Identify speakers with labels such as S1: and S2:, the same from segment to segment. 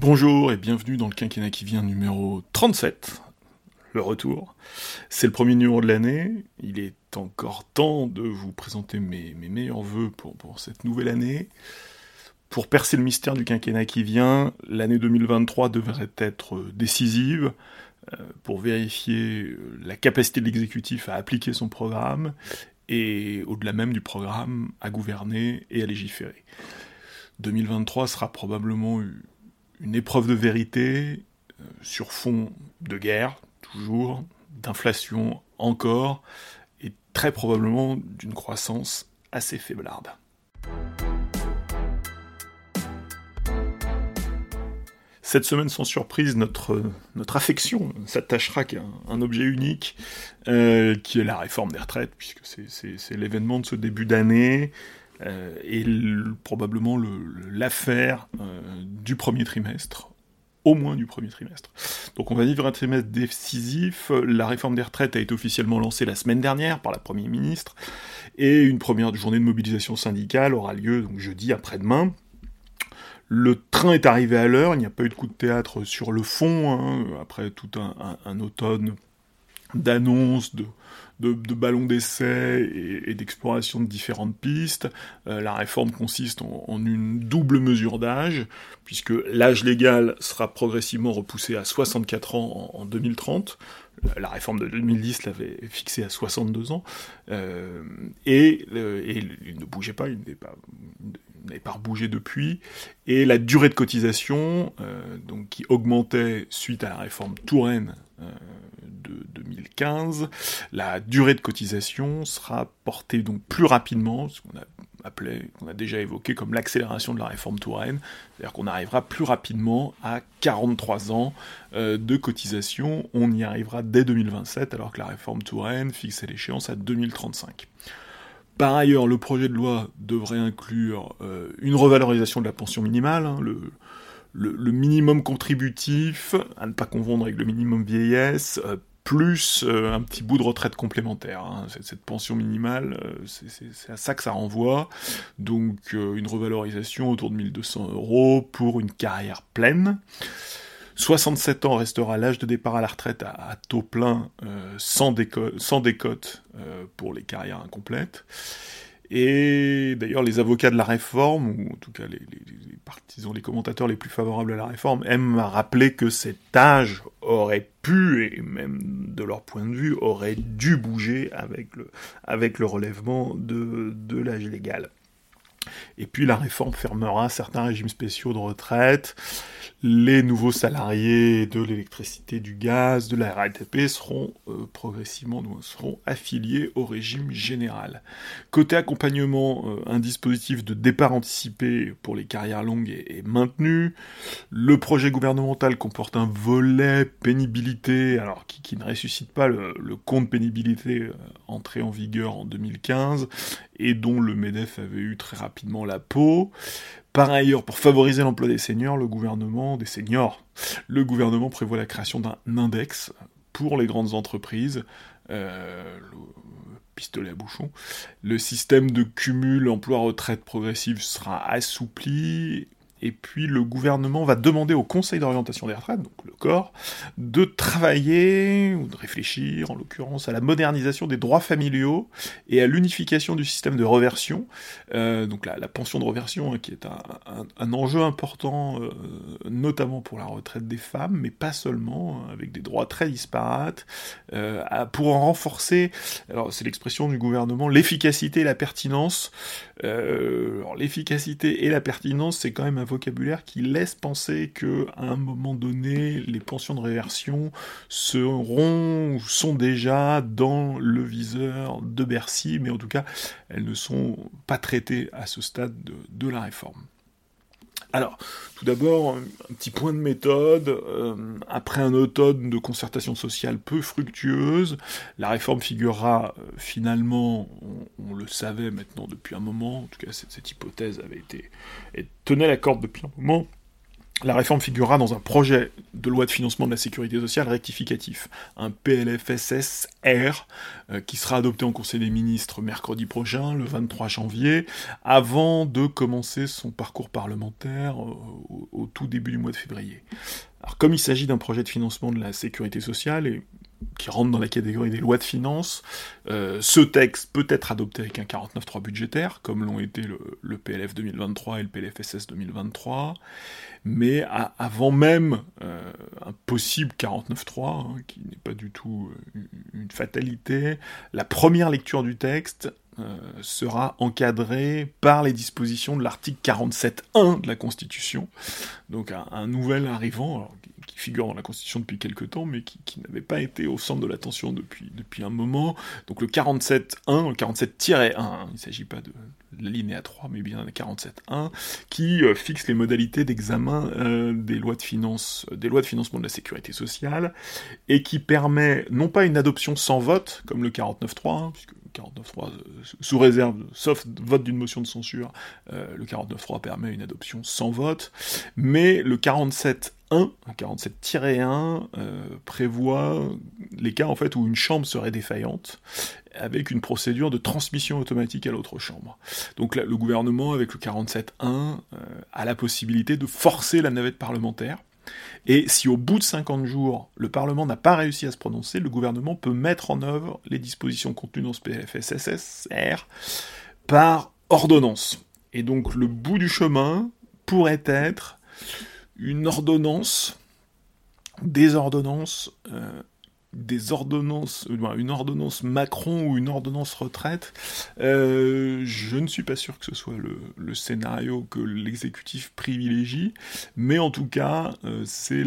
S1: Bonjour et bienvenue dans le quinquennat qui vient numéro 37, le retour. C'est le premier numéro de l'année, il est encore temps de vous présenter mes, meilleurs voeux pour, cette nouvelle année. Pour percer le mystère du quinquennat qui vient, l'année 2023 devrait être décisive euh, pour vérifier la capacité de l'exécutif à appliquer son programme et au-delà même du programme à gouverner et à légiférer. 2023 sera probablement une épreuve de vérité euh, sur fond de guerre, toujours, d'inflation encore, et très probablement d'une croissance assez faiblarde. Cette semaine, sans surprise, notre, affection s'attachera qu'à un, objet unique, euh, qui est la réforme des retraites, puisque c'est l'événement de ce début d'année, euh, et probablement l'affaire euh, du premier trimestre, au moins du premier trimestre. Donc on va vivre un trimestre décisif. La réforme des retraites a été officiellement lancée la semaine dernière par la Première ministre, et une première journée de mobilisation syndicale aura lieu jeudi après-demain. Le train est arrivé à l'heure, il n'y a pas eu de coup de théâtre sur le fond, hein, après tout un automne d'annonces, de, de, ballons d'essai et, d'exploration de différentes pistes. Euh, la réforme consiste en, une double mesure d'âge, puisque l'âge légal sera progressivement repoussé à 64 ans en, 2030. La réforme de 2010 l'avait fixé à 62 ans, euh, et, il ne bougeait pas, il n'avait pas, n'avait pas rebougé depuis, et la durée de cotisation, euh, donc qui augmentait suite à la réforme Touraine de 2015, la durée de cotisation sera portée donc plus rapidement, ce qu'on a appelé, qu'on a déjà évoqué comme l'accélération de la réforme Touraine, c'est-à-dire qu'on arrivera plus rapidement à 43 ans euh, de cotisation, on y arrivera dès 2027 alors que la réforme Touraine fixait l'échéance à 2035. Par ailleurs, le projet de loi devrait inclure euh, une revalorisation de la pension minimale, hein, le, minimum contributif, à ne pas confondre avec le minimum vieillesse, euh, plus euh, un petit bout de retraite complémentaire. Hein. Cette, pension minimale, c'est à ça que ça renvoie. Donc une revalorisation autour de 1200 euros pour une carrière pleine. 67 ans restera l'âge de départ à la retraite à, taux plein, sans, sans, décote pour les carrières incomplètes. Et d'ailleurs, les avocats de la réforme, ou en tout cas les, partisans, les commentateurs les plus favorables à la réforme, aiment rappeler que cet âge aurait pu, et même de leur point de vue, aurait dû bouger avec le, relèvement de l'âge légal. Et puis la réforme fermera certains régimes spéciaux de retraite, les nouveaux salariés de l'électricité, du gaz, de la RATP seront euh, progressivement seront affiliés au régime général. Côté accompagnement, euh, un dispositif de départ anticipé pour les carrières longues est, maintenu. Le projet gouvernemental comporte un volet pénibilité, alors qui, ne ressuscite pas le, compte pénibilité euh, entré en vigueur en 2015 et dont le MEDEF avait eu très rapidement la peau. Par ailleurs, pour favoriser l'emploi des seniors, le gouvernement, des seniors, le gouvernement prévoit la création d'un index pour les grandes entreprises, euh, à bouchon. Le système de cumul emploi-retraite progressive sera assoupli et puis le gouvernement va demander au Conseil d'orientation des retraites, donc le corps, de travailler, ou de réfléchir en l'occurrence, à la modernisation des droits familiaux et à l'unification du système de reversion. Euh, donc la, pension de reversion, hein, qui est un, enjeu important, euh, notamment pour la retraite des femmes, mais pas seulement, hein, avec des droits très disparates, euh, pour en renforcer, alors c'est l'expression du gouvernement, l'efficacité et la pertinence. L'efficacité et la pertinence, c'est quand même un vocabulaire qui laisse penser que à un moment donné, les pensions de réversion seront ou sont déjà dans le viseur de Bercy, mais en tout cas, elles ne sont pas traitées à ce stade de, la réforme. Alors, tout d'abord, un petit point de méthode. Euh, après un automne de concertation sociale peu fructueuse, la réforme figurera euh, finalement, on, le savait maintenant depuis un moment, en tout cas cette, hypothèse avait été, tenait la corde depuis un moment, la réforme figurera dans un projet de loi de financement de la sécurité sociale rectificatif, un PLFSSR, euh, qui sera adopté en Conseil des ministres mercredi prochain, le 23 janvier, avant de commencer son parcours parlementaire euh, au, tout début du mois de février. Alors comme il s'agit d'un projet de financement de la sécurité sociale, et qui rentre dans la catégorie des lois de finances. Euh, ce texte peut être adopté avec un 49.3 budgétaire, comme l'ont été le, PLF 2023 et le PLFSS 2023, mais avant même euh, un possible 49.3, hein, qui n'est pas du tout euh, une fatalité, la première lecture du texte sera encadrée par les dispositions de l'article 47.1 de la Constitution, donc un, nouvel arrivant, figure dans la Constitution depuis quelques temps, mais qui, n'avait pas été au centre de l'attention depuis, depuis un moment. Donc le 47.1, le 47-1, hein, il ne s'agit pas de, l'alinéa 3, mais bien le 47.1, qui euh, fixe les modalités d'examen euh, des lois de finances, des lois de financement de la sécurité sociale, et qui permet non pas une adoption sans vote, comme le 49.3, hein, puisque 49.3 euh, sous réserve, sauf vote d'une motion de censure, le 49.3 permet une adoption sans vote, mais le 47 1, 47-1 euh, prévoit les cas en fait où une chambre serait défaillante avec une procédure de transmission automatique à l'autre chambre. Donc le gouvernement avec le 47.1 euh, a la possibilité de forcer la navette parlementaire. Et si au bout de 50 jours, le Parlement n'a pas réussi à se prononcer, le gouvernement peut mettre en œuvre les dispositions contenues dans ce PFSSR par ordonnance. Et donc le bout du chemin pourrait être une ordonnance, des ordonnances, euh, des ordonnances, euh, une ordonnance Macron ou une ordonnance retraite, euh, je ne suis pas sûr que ce soit le, scénario que l'exécutif privilégie, mais en tout cas, c'est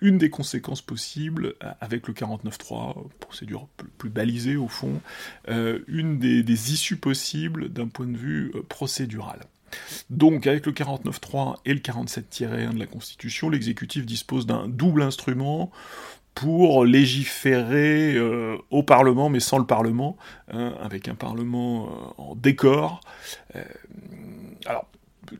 S1: une des conséquences possibles avec le 49.3, procédure plus, balisée au fond, une des issues possibles d'un point de vue procédural. Donc, avec le 49.3 et le 47-1 de la Constitution, l'exécutif dispose d'un double instrument pour légiférer euh, au Parlement, mais sans le Parlement, hein, avec un Parlement euh, en décor. Euh, alors,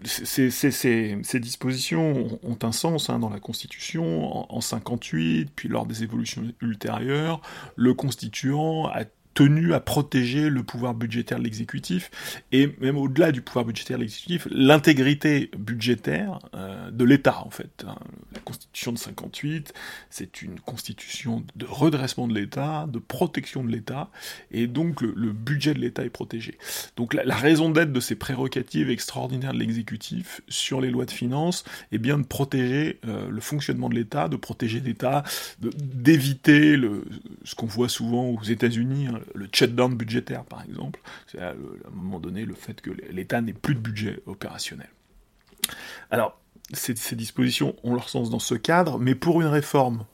S1: ces, dispositions ont, un sens hein, dans la Constitution. En, en 58, puis lors des évolutions ultérieures, le constituant a tenu à protéger le pouvoir budgétaire de l'exécutif, et même au-delà du pouvoir budgétaire de l'exécutif, l'intégrité budgétaire euh, de l'État, en fait. Hein. La Constitution de 58, c'est une constitution de redressement de l'État, de protection de l'État, et donc le, budget de l'État est protégé. Donc la, raison d'être de ces prérogatives extraordinaires de l'exécutif sur les lois de finances est bien de protéger euh, le fonctionnement de l'État, de protéger l'État, d'éviter ce qu'on voit souvent aux États-Unis, hein, le shutdown budgétaire, par exemple. C'est à, un moment donné le fait que l'État n'ait plus de budget opérationnel. Alors, ces, dispositions ont leur sens dans ce cadre, mais pour une réforme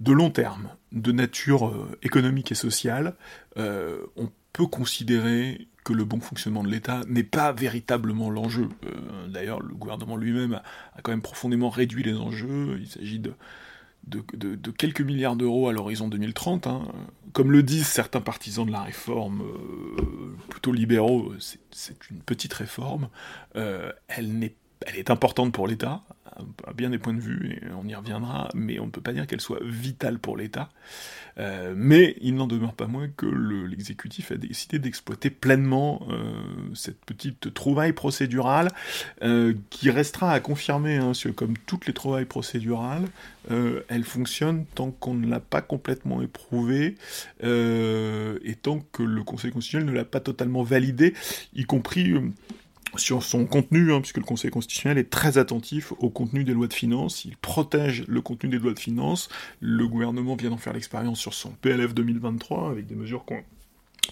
S1: de long terme, de nature euh, économique et sociale, euh, on peut considérer que le bon fonctionnement de l'État n'est pas véritablement l'enjeu. Euh, d'ailleurs, le gouvernement lui-même a, quand même profondément réduit les enjeux. Il s'agit de, de, quelques milliards d'euros à l'horizon 2030. Hein. Comme le disent certains partisans de la réforme, euh, plutôt libéraux, c'est une petite réforme. Euh, elle, elle est importante pour l'État, à bien des points de vue, et on y reviendra, mais on ne peut pas dire qu'elle soit vitale pour l'État. Euh, mais il n'en demeure pas moins que l'exécutif a décidé d'exploiter pleinement euh, cette petite trouvaille procédurale, euh, qui restera à confirmer, hein, comme toutes les trouvailles procédurales, elle fonctionne tant qu'on ne l'a pas complètement éprouvée, et tant que le Conseil constitutionnel ne l'a pas totalement validée, y compris sur son contenu, hein, puisque le Conseil constitutionnel est très attentif au contenu des lois de finances, il protège le contenu des lois de finances, le gouvernement vient d'en faire l'expérience sur son PLF 2023, avec des mesures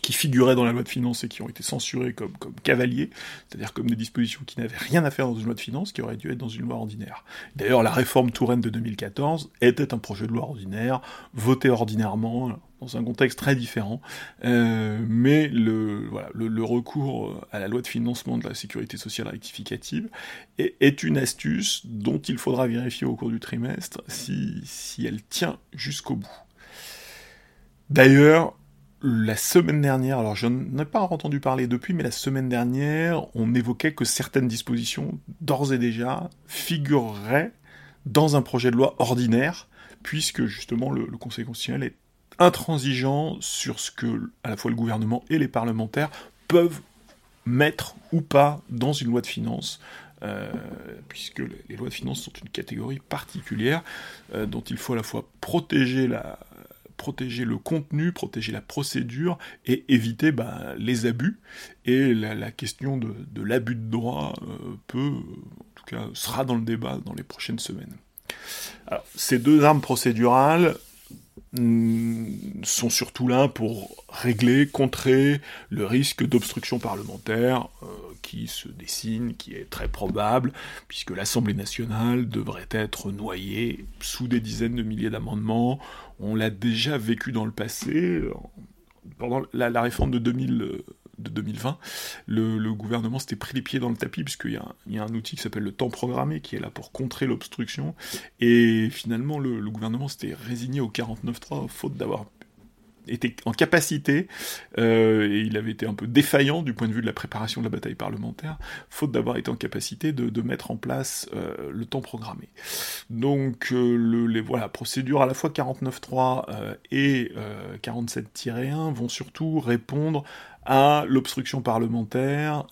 S1: qui figuraient dans la loi de finances et qui ont été censurées comme, comme cavaliers, c'est-à-dire comme des dispositions qui n'avaient rien à faire dans une loi de finances, qui auraient dû être dans une loi ordinaire. D'ailleurs, la réforme Touraine de 2014 était un projet de loi ordinaire, voté ordinairement, dans un contexte très différent, euh, mais le, voilà, le, recours à la loi de financement de la sécurité sociale rectificative est, est, une astuce dont il faudra vérifier au cours du trimestre si, si elle tient jusqu'au bout. D'ailleurs, la semaine dernière, alors je n'en ai pas entendu parler depuis, mais la semaine dernière, on évoquait que certaines dispositions, d'ores et déjà, figureraient dans un projet de loi ordinaire, puisque justement le, Conseil constitutionnel est intransigeant sur ce que à la fois le gouvernement et les parlementaires peuvent mettre ou pas dans une loi de finances. Euh, puisque les lois de finances sont une catégorie particulière euh, dont il faut à la fois protéger la, protéger le contenu, protéger la procédure et éviter bah, les abus. Et la, question de, l'abus de droit euh, peut, en tout cas, sera dans le débat dans les prochaines semaines. Ces deux armes procédurales, sont surtout là pour régler, contrer le risque d'obstruction parlementaire euh, qui se dessine, qui est très probable, puisque l'Assemblée nationale devrait être noyée sous des dizaines de milliers d'amendements. On l'a déjà vécu dans le passé, pendant la, la réforme de 2000 de 2020, le, gouvernement s'était pris les pieds dans le tapis, puisqu'il y, y, a un outil qui s'appelle le temps programmé, qui est là pour contrer l'obstruction, et finalement le, gouvernement s'était résigné au 49.3, faute d'avoir était en capacité, euh, et il avait été un peu défaillant du point de vue de la préparation de la bataille parlementaire, faute d'avoir été en capacité de, mettre en place euh, le temps programmé. Donc euh, le, les voilà, procédures à la fois 49.3 et 47-1 vont surtout répondre à l'obstruction parlementaire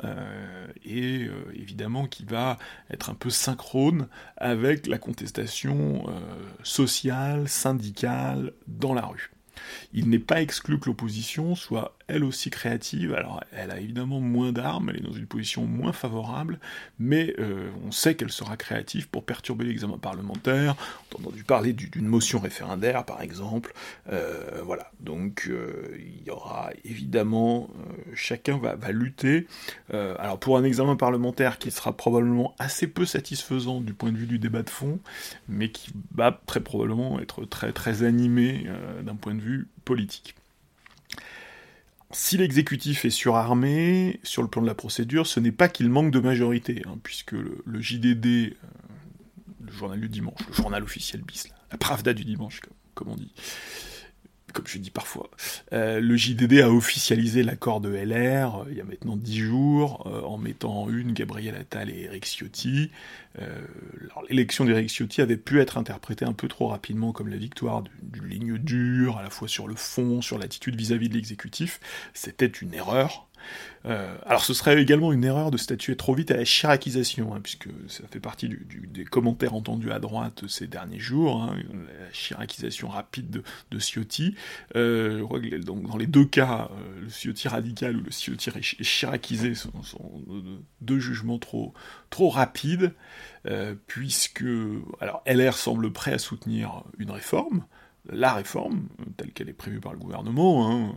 S1: et évidemment qui va être un peu synchrone avec la contestation sociale, syndicale dans la rue. Il n'est pas exclu que l'opposition soit elle aussi créative. Alors, elle a évidemment moins d'armes, elle est dans une position moins favorable, mais euh, on sait qu'elle sera créative pour perturber l'examen parlementaire. On a entendu parler d'une motion référendaire, par exemple. Euh, voilà. Donc, euh, il y aura évidemment, chacun va, va lutter. alors, pour un examen parlementaire qui sera probablement assez peu satisfaisant du point de vue du débat de fond, mais qui va très probablement être très très animé d'un point de vue politique. Si l'exécutif est surarmé sur le plan de la procédure, ce n'est pas qu'il manque de majorité, hein, puisque le, JDD, euh, le journal du dimanche, le journal officiel bis, la Pravda du dimanche, comme on dit, comme je dis parfois. Euh, le JDD a officialisé l'accord de LR euh, il y a maintenant dix jours, euh, en mettant en une Gabriel Attal et Eric Ciotti. L'élection d'Eric Ciotti avait pu être interprétée un peu trop rapidement comme la victoire d'une ligne dure, à la fois sur le fond, sur l'attitude vis-à-vis de l'exécutif. C'était une erreur. Euh, alors ce serait également une erreur de statuer trop vite à la chiracisation, hein, puisque ça fait partie des commentaires entendus à droite ces derniers jours, hein, la chiracisation rapide de, Ciotti. Euh, je crois que dans les deux cas, euh, le Ciotti radical ou le Ciotti chiracisé sont, deux jugements trop, trop rapides, puisque alors LR semble prêt à soutenir une réforme, la réforme, telle qu'elle est prévue par le gouvernement, hein,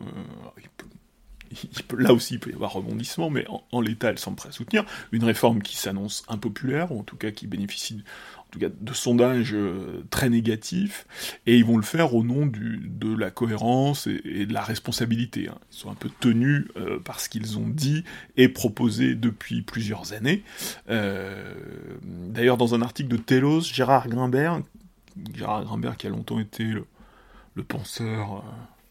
S1: là aussi il peut y avoir rebondissement, mais en, l'état elle semble prête à soutenir une réforme qui s'annonce impopulaire, ou en tout cas qui bénéficie en tout cas, de sondages euh, très négatifs, et ils vont le faire au nom de la cohérence et, de la responsabilité. Hein. Ils sont un peu tenus euh, par ce qu'ils ont dit et proposé depuis plusieurs années. Euh, d'ailleurs, dans un article de Telos, Gérard Grimbert, Gérard Grimbert qui a longtemps été le penseur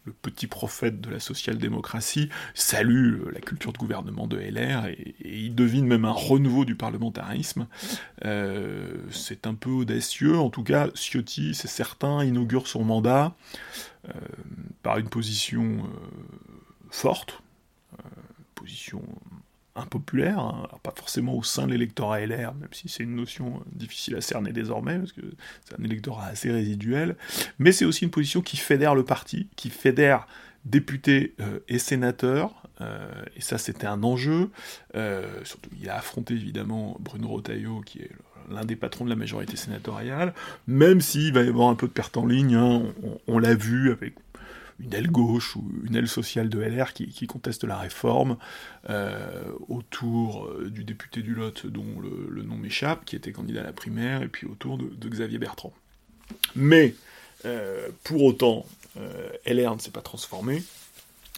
S1: le petit prophète de la social-démocratie, salue euh, la culture de gouvernement de LR et, il devine même un renouveau du parlementarisme. Euh, c'est un peu audacieux, en tout cas, Ciotti, c'est certain, inaugure son mandat euh, par une position forte, position impopulaire, hein. pas forcément au sein de l'électorat LR, même si c'est une notion difficile à cerner désormais, parce que c'est un électorat assez résiduel, mais c'est aussi une position qui fédère le parti, qui fédère députés euh, et sénateurs, euh, et ça c'était un enjeu, euh, surtout il a affronté évidemment Bruno Rotaillot, qui est l'un des patrons de la majorité sénatoriale, même s'il va y avoir un peu de perte en ligne, hein. on l'a vu avec une aile gauche ou une aile sociale de LR qui, conteste la réforme euh, autour euh, du député du Lot dont le, nom m'échappe, qui était candidat à la primaire, et puis autour de, Xavier Bertrand. Mais euh, pour autant, LR ne s'est pas transformé,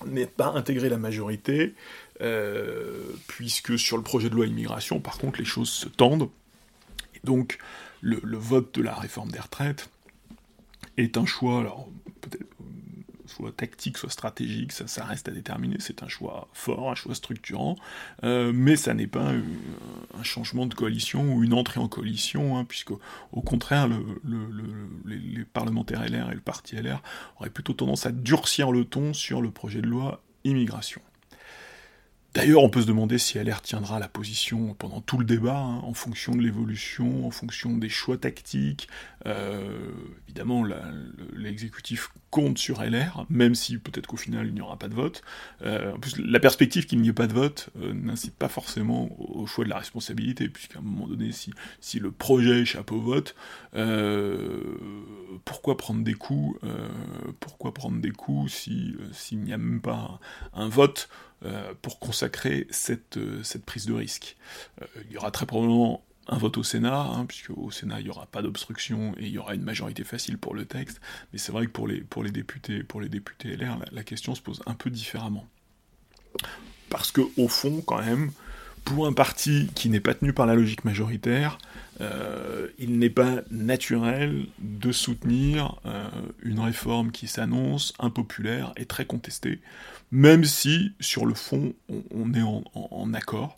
S1: n'est pas intégré la majorité, puisque sur le projet de loi immigration, par contre, les choses se tendent. Et donc, le, vote de la réforme des retraites est un choix, alors peut-être choix tactique, soit stratégique, ça, reste à déterminer. C'est un choix fort, un choix structurant, euh, mais ça n'est pas un changement de coalition ou une entrée en coalition, hein, puisque au contraire, le, les, parlementaires LR et le parti LR auraient plutôt tendance à durcir le ton sur le projet de loi immigration. D'ailleurs, on peut se demander si LR tiendra la position pendant tout le débat, hein, en fonction de l'évolution, en fonction des choix tactiques. Euh, évidemment, l'exécutif compte sur LR, même si peut-être qu'au final il n'y aura pas de vote. Euh, en plus, la perspective qu'il n'y ait pas de vote euh, n'incite pas forcément au choix de la responsabilité, puisqu'à un moment donné, si, si le projet échappe au vote, pourquoi prendre des coups Pourquoi prendre des coups s'il n'y a même pas un vote euh, pour consacrer cette, euh, cette prise de risque. Euh, il y aura très probablement un vote au Sénat, hein, puisque au Sénat il n'y aura pas d'obstruction et il y aura une majorité facile pour le texte, mais c'est vrai que pour les, pour les députés, pour les députés LR, la, question se pose un peu différemment. Parce que au fond, quand même, pour un parti qui n'est pas tenu par la logique majoritaire, il n'est pas naturel de soutenir une réforme qui s'annonce impopulaire et très contestée même si, sur le fond, on, est en, accord.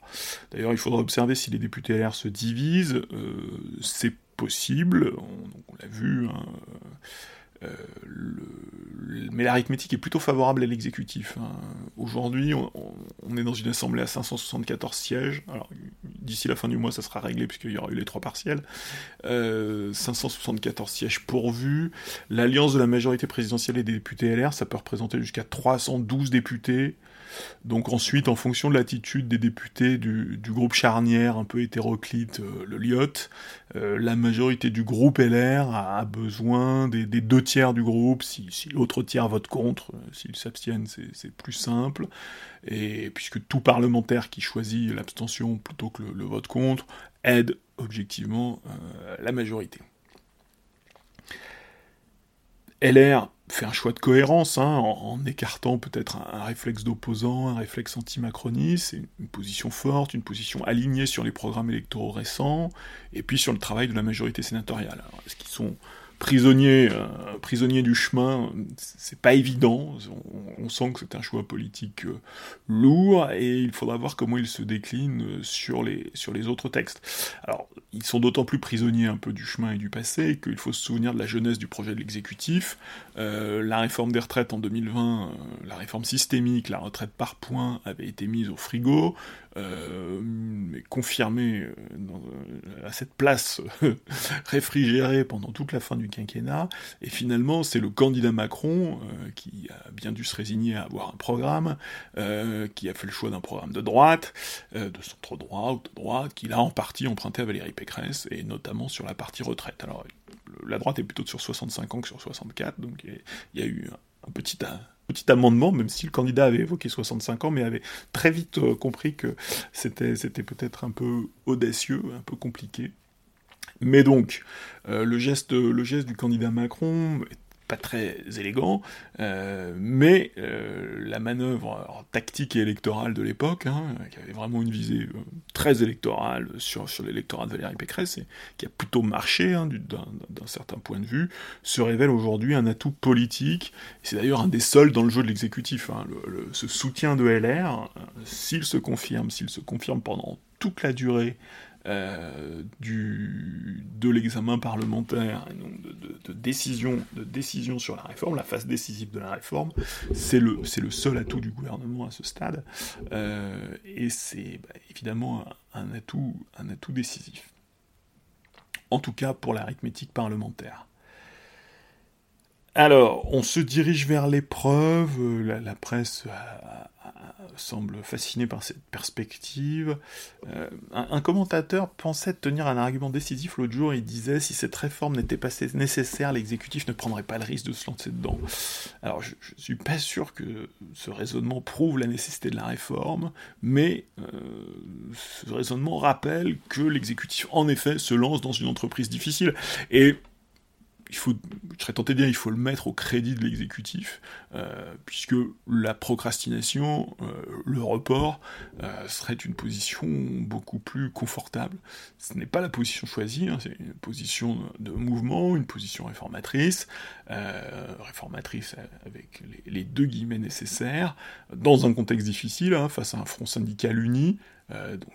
S1: D'ailleurs, il faudra observer si les députés LR se divisent, euh, c'est possible, on, l'a vu, hein, euh, mais l'arithmétique est plutôt favorable à l'exécutif. Hein. Aujourd'hui, on, est dans une assemblée à 574 sièges. Alors, d'ici la fin du mois, ça sera réglé puisqu'il y aura eu les trois partiels. 574 euh, sièges pourvus. L'alliance de la majorité présidentielle et des députés LR, ça peut représenter jusqu'à 312 députés. Donc ensuite, en fonction de l'attitude des députés du, groupe charnière, un peu hétéroclite, euh, le LIOT, euh, la majorité du groupe LR a besoin des, deux tiers du groupe. Si, l'autre tiers vote contre, euh, s'ils s'abstiennent, c'est plus simple. Et puisque tout parlementaire qui choisit l'abstention plutôt que le, vote contre aide objectivement la majorité. LR fait un choix de cohérence, hein, en, écartant peut-être un, réflexe d'opposant, un réflexe anti-macroniste, une position forte, une position alignée sur les programmes électoraux récents, et puis sur le travail de la majorité sénatoriale. Est-ce qu'ils sont prisonnier, euh, prisonnier du chemin, c'est pas évident. On, sent que c'est un choix politique euh, lourd et il faudra voir comment il se décline euh, sur les, sur les autres textes. Alors, ils sont d'autant plus prisonniers un peu du chemin et du passé qu'il faut se souvenir de la jeunesse du projet de l'exécutif. la réforme des retraites en 2020, la réforme systémique, la retraite par points avait été mise au frigo. Euh, confirmé euh, euh, à cette place réfrigérée pendant toute la fin du quinquennat, et finalement c'est le candidat Macron qui a bien dû se résigner à avoir un programme, qui a fait le choix d'un programme de droite, de centre droit ou de droite, qu'il a en partie emprunté à Valérie Pécresse, et notamment sur la partie retraite. Alors la droite est plutôt sur 65 ans que sur 64, donc il y, a eu petit petit amendement, même si le candidat avait évoqué 65 ans, mais avait très vite euh, compris que c'était, c'était peut-être un peu audacieux, un peu compliqué. Mais donc, euh, le, geste, le geste du candidat Macron pas très élégant, euh, mais euh, la manœuvre tactique et électorale de l'époque, hein, qui avait vraiment une visée euh, très électorale sur, sur l'électorat de Valérie Pécresse, et qui a plutôt marché hein, d'un certain point de vue, se révèle aujourd'hui un atout politique. C'est d'ailleurs un des seuls dans le jeu de l'exécutif. Hein, ce soutien de LR, s'il se confirme, s'il se confirme pendant toute la durée euh, de l'examen parlementaire et donc de, décision, de décision sur la réforme, la phase décisive de la réforme, c'est le, le seul atout du gouvernement à ce stade, euh, et c'est bah, évidemment un, atout, un atout décisif. En tout cas pour l'arithmétique parlementaire. Alors, on se dirige vers l'épreuve, la, la presse a, semble fasciné par cette perspective. Euh, un, commentateur pensait tenir un argument décisif l'autre jour, il disait si cette réforme n'était pas nécessaire, l'exécutif ne prendrait pas le risque de se lancer dedans. Alors je, suis pas sûr que ce raisonnement prouve la nécessité de la réforme, mais euh, ce raisonnement rappelle que l'exécutif en effet se lance dans une entreprise difficile. Et il faut, je serais tenté de dire, il faut le mettre au crédit de l'exécutif, euh, puisque la procrastination, euh, le report, euh, serait une position beaucoup plus confortable. Ce n'est pas la position choisie, hein, c'est une position de mouvement, une position réformatrice, réformatrice avec les, deux guillemets nécessaires, dans un contexte difficile, hein, face à un front syndical uni,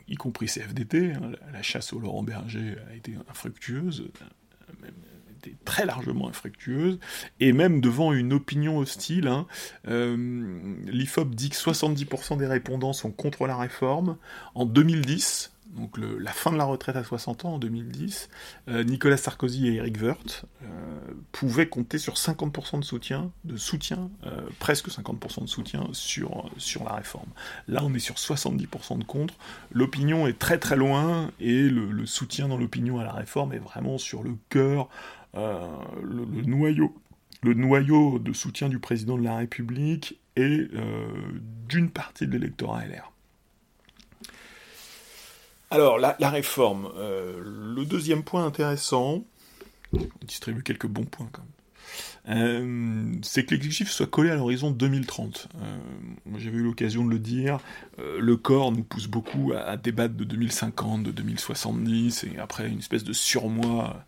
S1: y compris CFDT, hein, la, chasse au Laurent Berger a été infructueuse, très largement infructueuse, et même devant une opinion hostile, hein, euh, l'IFOP dit que 70% des répondants sont contre la réforme. En 2010, donc la fin de la retraite à 60 ans en 2010, euh, Nicolas Sarkozy et Eric Woerth euh, pouvaient compter sur 50% de soutien, de soutien, presque 50% de soutien sur, sur la réforme. Là, on est sur 70% de contre. L'opinion est très très loin et le soutien dans l'opinion à la réforme est vraiment sur le cœur euh, le, noyau, le noyau de soutien du président de la République et euh, d'une partie de l'électorat LR. Alors, la, réforme, euh, le deuxième point intéressant, on distribue quelques bons points quand même, c'est que l'exécutif soit collé à l'horizon 2030. moi j'avais eu l'occasion de le dire, le corps nous pousse beaucoup à, à, débattre de 2050, de 2070, et après une espèce de surmoi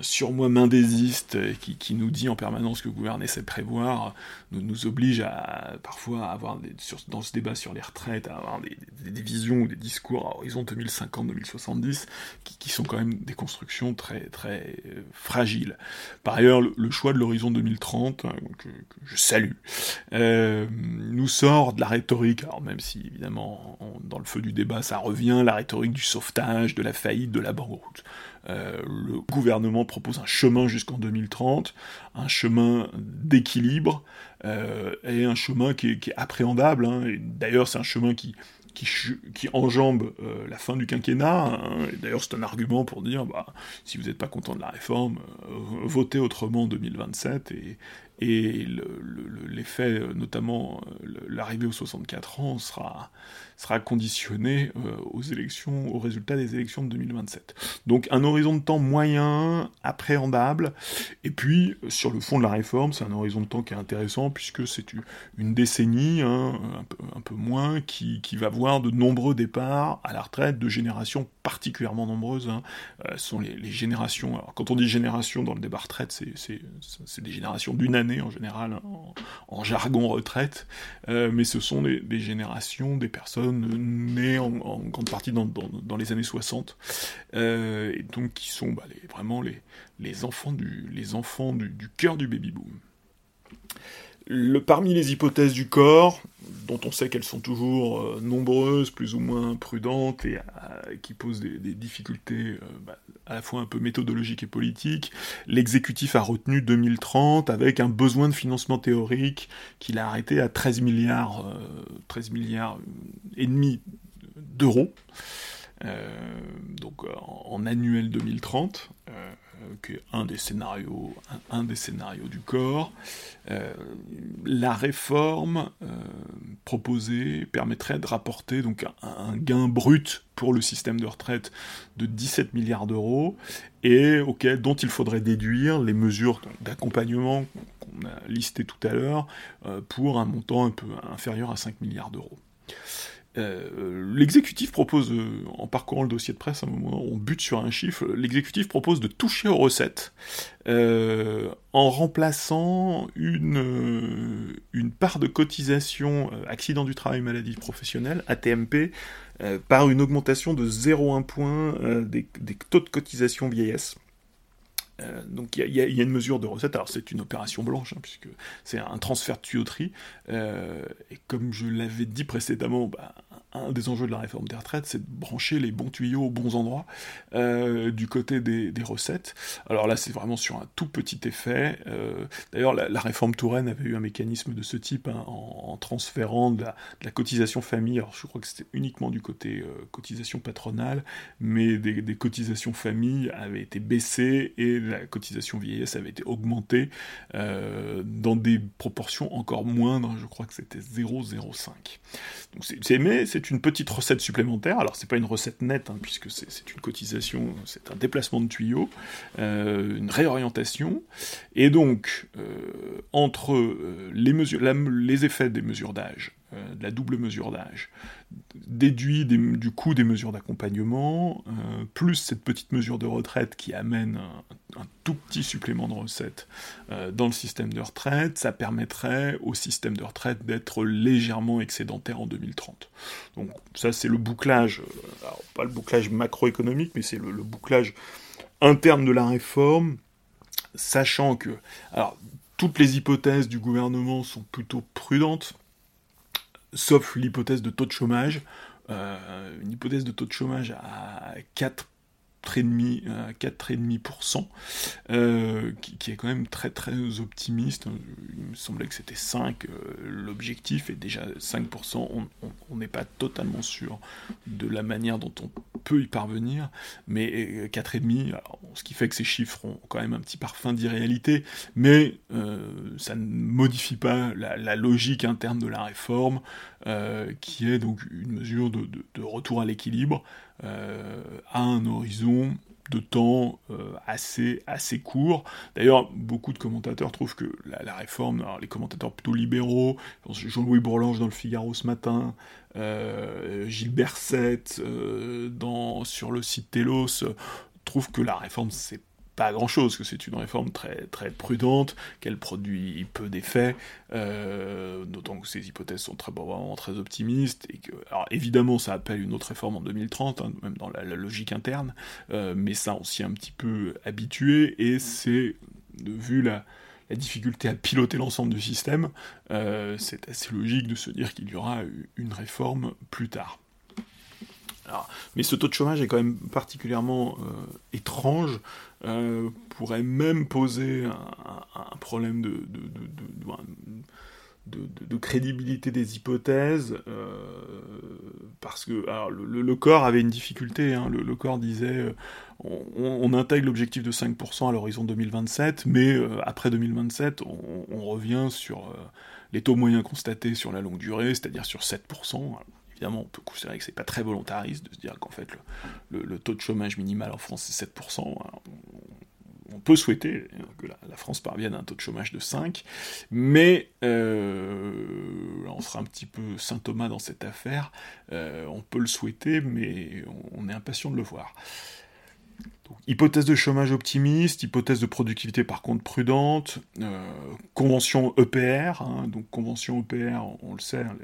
S1: surmoi mendésiste qui, qui, nous dit en permanence que gouverner c'est prévoir, nous, nous oblige à parfois à avoir des, dans ce débat sur les retraites, à avoir des, des, visions ou des discours à horizon 2050-2070 qui, qui, sont quand même des constructions très très euh, fragiles. Par ailleurs, le, choix de l'horizon 2030, hein, que, je salue, euh, nous sort de la rhétorique, alors même si évidemment dans le feu du débat ça revient, la rhétorique du sauvetage, de la faillite, de la banqueroute. Euh, le gouvernement propose un chemin jusqu'en 2030, un chemin d'équilibre euh, et un chemin qui est, appréhendable. Hein. D'ailleurs, c'est un chemin qui, enjambe euh, la fin du quinquennat. Hein. D'ailleurs, c'est un argument pour dire, bah, si vous n'êtes pas content de la réforme, votez autrement en 2027 et, et l'effet, notamment l'arrivée aux 64 ans, sera, sera conditionné euh, aux élections, aux résultats des élections de 2027. Donc un horizon de temps moyen, appréhendable, et puis sur le fond de la réforme, c'est un horizon de temps qui est intéressant puisque c'est une décennie, hein, un, peu, moins, qui, va voir de nombreux départs à la retraite de générations particulièrement nombreuses. Hein. Euh, sont les, générations. Alors quand on dit génération dans le débat retraite, c'est des générations d'une année en général, en, jargon retraite, euh, mais ce sont des générations, des personnes nés en, grande partie dans, les années 60, euh, et donc qui sont bah, vraiment les, enfants du, cœur du baby-boom. Parmi les hypothèses du corps, dont on sait qu'elles sont toujours euh, nombreuses, plus ou moins prudentes, et euh, qui posent des, difficultés bah, à la fois un peu méthodologiques et politiques, l'exécutif a retenu 2030 avec un besoin de financement théorique qu'il a arrêté à 13 milliards, 13 milliards et demi d'euros. Euh, donc en, annuel 2030, euh, qui est un des scénarios, un, des scénarios du corps. Euh, la réforme proposée permettrait de rapporter donc un, gain brut pour le système de retraite de 17 milliards d'euros et auquel, dont il faudrait déduire les mesures d'accompagnement qu'on a listées tout à l'heure pour un montant un peu inférieur à 5 milliards d'euros. Euh, l'exécutif propose, euh, en parcourant le dossier de presse, à un moment, on bute sur un chiffre, l'exécutif propose de toucher aux recettes euh, en remplaçant une, une part de cotisation accident du travail maladie professionnelle, ATMP, par une augmentation de 0,1 point des, des, taux de cotisation vieillesse. donc il y, a une mesure de recette, alors c'est une opération blanche, hein, puisque c'est un transfert de tuyauterie, et comme je l'avais dit précédemment, bah, un des enjeux de la réforme des retraites, c'est de brancher les bons tuyaux aux bons endroits euh, du côté des, recettes. Alors là, c'est vraiment sur un tout petit effet. Euh, d'ailleurs, la, réforme Touraine avait eu un mécanisme de ce type hein, en, transférant de la, cotisation famille. Alors je crois que c'était uniquement du côté euh, cotisation patronale, mais des, des, cotisations famille avaient été baissées et la cotisation vieillesse avait été augmentée dans des proportions encore moindres. Je crois que c'était 0,05. Donc c'est mais c'est c'est une petite recette supplémentaire. Alors, c'est pas une recette nette, hein, puisque c'est une cotisation, c'est un déplacement de tuyaux, euh, une réorientation. Et donc, euh, entre euh, les, mesures, les effets des mesures d'âge, de la double mesure d'âge, déduit du coût des mesures d'accompagnement, euh, plus cette petite mesure de retraite qui amène un, tout petit supplément de recettes euh, dans le système de retraite, ça permettrait au système de retraite d'être légèrement excédentaire en 2030. Donc ça c'est le bouclage, euh, pas le bouclage macroéconomique, mais c'est le, bouclage interne de la réforme, sachant que toutes les hypothèses du gouvernement sont plutôt prudentes sauf l'hypothèse de taux de chômage. Euh, une hypothèse de taux de chômage à 4 4,5%, euh, qui, qui, est quand même très très optimiste. Il me semblait que c'était 5, euh, l'objectif est déjà 5%. On n'est pas totalement sûr de la manière dont on peut y parvenir, mais 4,5%, euh, ce qui fait que ces chiffres ont quand même un petit parfum d'irréalité, mais ça ne modifie pas la, logique interne de la réforme, qui est donc une mesure de, retour à l'équilibre euh, à un horizon de temps euh, assez, assez court. D'ailleurs, beaucoup de commentateurs trouvent que la, réforme, alors les commentateurs plutôt libéraux, Jean-Louis Bourlange dans le Figaro ce matin, euh, Gilbert Sette dans, sur le site Telos, trouvent que la réforme c'est pas grand-chose, que c'est une réforme très, très prudente, qu'elle produit peu d'effets, euh, d'autant que ces hypothèses sont très, vraiment très optimistes, et que, alors évidemment, ça appelle une autre réforme en 2030, hein, même dans la, logique interne, euh, mais ça, on s'y est un petit peu habitué, et c'est, vu la, la difficulté à piloter l'ensemble du système, euh, c'est assez logique de se dire qu'il y aura une réforme plus tard. Mais ce taux de chômage est quand même particulièrement étrange, euh, pourrait même poser un, problème de, crédibilité des hypothèses, euh, parce que alors, le, corps avait une difficulté, hein. le, corps disait on, intègre l'objectif de 5% à l'horizon 2027, mais après 2027, on, revient sur les taux moyens constatés sur la longue durée, c'est-à-dire sur 7% évidemment, on peut considérer que c'est pas très volontariste de se dire qu'en fait le, taux de chômage minimal en France c'est 7%. on peut souhaiter que la, France parvienne à un taux de chômage de 5, mais euh, on sera un petit peu saint Thomas dans cette affaire. Euh, on peut le souhaiter, mais on est impatient de le voir hypothèse de chômage optimiste, hypothèse de productivité par contre prudente, euh, convention EPR, hein, donc convention EPR, on, le sait, hein,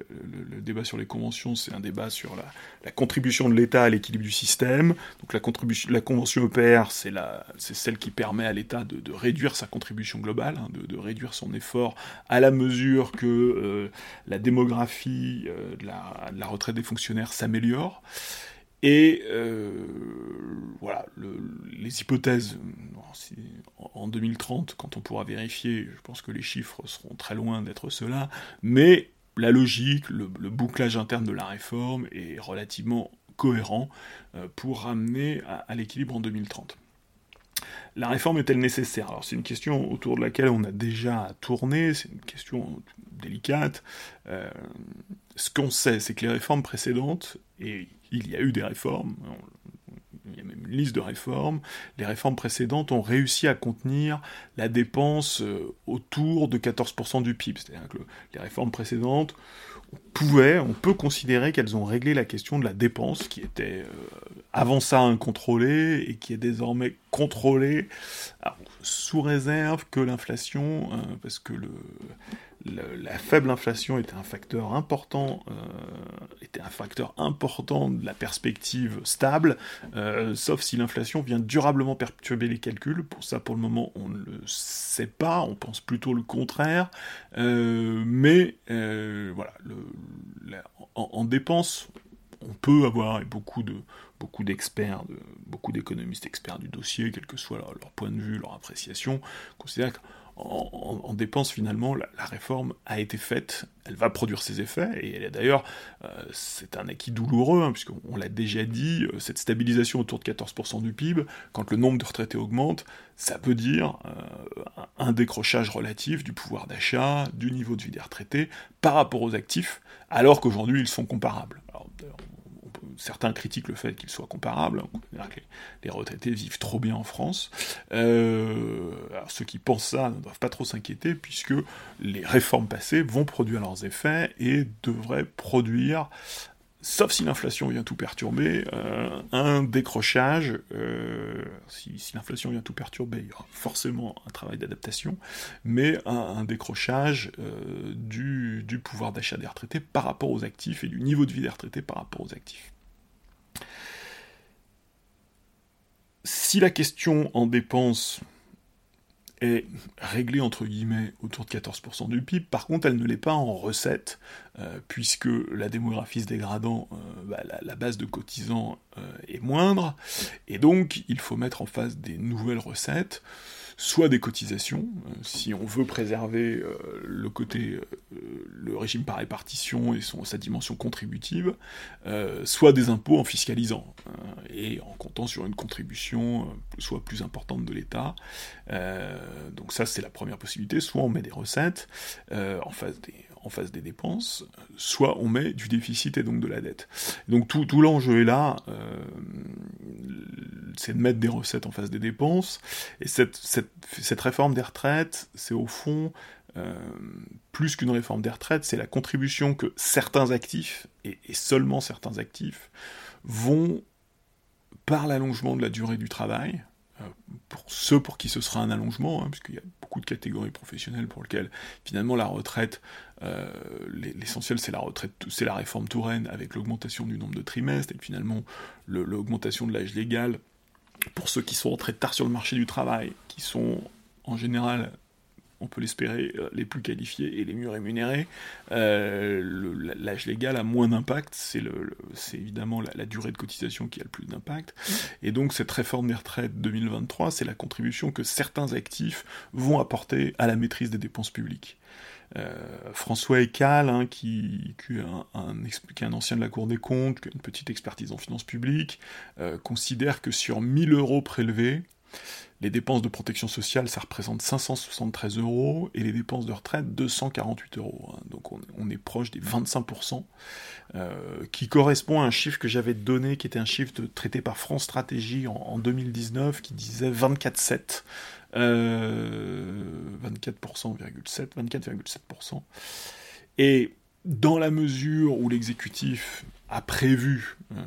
S1: le, débat sur les conventions, c'est un débat sur la, contribution de l'État à l'équilibre du système. Donc la, convention EPR, c'est celle qui permet à l'État de, réduire sa contribution globale, hein, de, réduire son effort à la mesure que euh, la démographie euh, de la retraite des fonctionnaires s'améliore. Et euh, voilà, les hypothèses, en 2030, quand on pourra vérifier, je pense que les chiffres seront très loin d'être cela, mais la logique, le, bouclage interne de la réforme est relativement cohérent euh, pour ramener à, l'équilibre en 2030. La réforme est-elle nécessaire? Alors c'est une question autour de laquelle on a déjà tourné, c'est une question délicate. Euh, ce qu'on sait, c'est que les réformes précédentes, et il y a eu des réformes, il y a même une liste de réformes, les réformes précédentes ont réussi à contenir la dépense euh, autour de 14% du PIB. C'est-à-dire que les réformes précédentes pouvaient, on peut considérer qu'elles ont réglé la question de la dépense, qui était euh, avant ça incontrôlée et qui est désormais contrôlée, sous réserve que l'inflation, euh, parce que le, la faible inflation était un facteur important, euh, un facteur important de la perspective stable, euh, sauf si l'inflation vient durablement perturber les calculs. Pour ça, pour le moment, on ne le sait pas, on pense plutôt le contraire. Euh, mais voilà, en, dépenses, on peut avoir beaucoup de beaucoup d'experts, de, beaucoup d'économistes experts du dossier, quel que soit leur, leur, point de vue, leur appréciation, considèrent que en, dépenses finalement, la, réforme a été faite, elle va produire ses effets, et elle est d'ailleurs, euh, c'est un acquis douloureux, hein, puisqu'on l'a déjà dit, euh, cette stabilisation autour de 14% du PIB, quand le nombre de retraités augmente, ça peut dire euh, un décrochage relatif du pouvoir d'achat, du niveau de vie des retraités, par rapport aux actifs, alors qu'aujourd'hui ils sont comparables. Certains critiquent le fait qu'ils soient comparables. les, retraités vivent trop bien en France. Euh, ceux qui pensent ça ne doivent pas trop s'inquiéter, puisque les réformes passées vont produire leurs effets et devraient produire sauf si l'inflation vient tout perturber, euh, un décrochage, euh, si, l'inflation vient tout perturber, il y aura forcément un travail d'adaptation, mais un, décrochage du, pouvoir d'achat des retraités par rapport aux actifs et du niveau de vie des retraités par rapport aux actifs. Si la question en dépenses est réglée entre guillemets autour de 14% du PIB, par contre elle ne l'est pas en recettes, euh, puisque la démographie se dégradant, euh, bah, la, base de cotisants euh, est moindre, et donc il faut mettre en face des nouvelles recettes soit des cotisations, euh, si on veut préserver euh, le côté, euh, le régime par répartition et sa dimension contributive, soit des impôts en fiscalisant, et en comptant sur une contribution soit plus importante de l'État. donc ça c'est la première possibilité, soit on met des recettes en face des en face des dépenses, soit on met du déficit et donc de la dette. Donc tout, l'enjeu est là, euh, c'est de mettre des recettes en face des dépenses, et cette, réforme des retraites, c'est au fond euh, plus qu'une réforme des retraites, c'est la contribution que certains actifs, et, seulement certains actifs, vont, par l'allongement de la durée du travail, pour ceux pour qui ce sera un allongement, hein, puisqu'il y a beaucoup de catégories professionnelles pour lesquelles finalement la retraite, euh, l'essentiel c'est la retraite, c'est la réforme Touraine avec l'augmentation du nombre de trimestres et finalement l'augmentation de l'âge légal. Pour ceux qui sont entrés tard sur le marché du travail, qui sont en général on peut l'espérer, euh, les plus qualifiés et les mieux rémunérés. Euh, l'âge légal a moins d'impact, c'est évidemment la, durée de cotisation qui a le plus d'impact. Et donc cette réforme des retraites 2023, c'est la contribution que certains actifs vont apporter à la maîtrise des dépenses publiques. Euh, François Ecal, hein, qui, qui, est un, un, ancien de la Cour des comptes, qui a une petite expertise en finances publiques, considère que sur 1000 euros prélevés, les dépenses de protection sociale, ça représente 573 euros, et les dépenses de retraite, 248 euros. Hein. Donc on, est proche des 25%, euh, qui correspond à un chiffre que j'avais donné, qui était un chiffre traité par France Stratégie en, 2019, qui disait 24,7. 24,7, 24,7%. Et dans la mesure où l'exécutif a prévu euh,